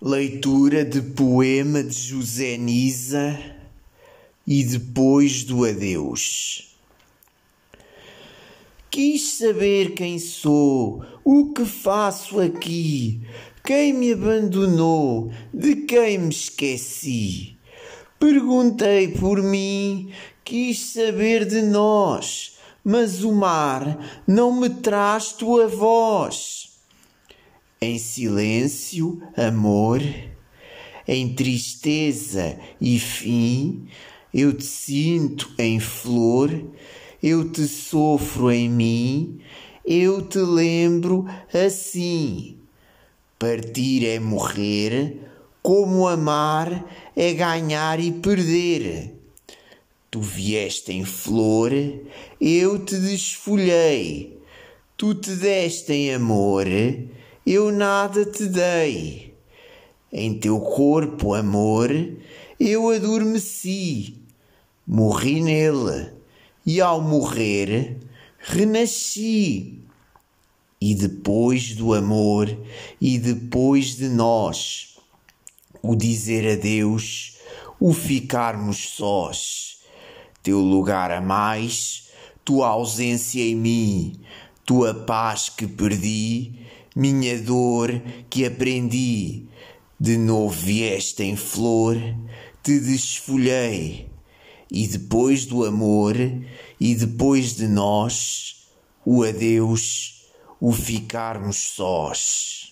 Leitura de poema de José Nisa e depois do adeus. Quis saber quem sou, o que faço aqui, quem me abandonou, de quem me esqueci. Perguntei por mim, quis saber de nós, mas o mar não me traz tua voz. Em silêncio, amor, em tristeza e fim, eu te sinto em flor, eu te sofro em mim, eu te lembro assim. Partir é morrer, como amar é ganhar e perder. Tu vieste em flor, eu te desfolhei. Tu te deste em amor, eu nada te dei. Em teu corpo, amor, eu adormeci, morri nele, e ao morrer, renasci. E depois do amor, e depois de nós, o dizer adeus, o ficarmos sós, teu lugar a mais, tua ausência em mim, tua paz que perdi, minha dor que aprendi. De novo vieste em flor, te desfolhei, e depois do amor, e depois de nós, o adeus, o ficarmos sós.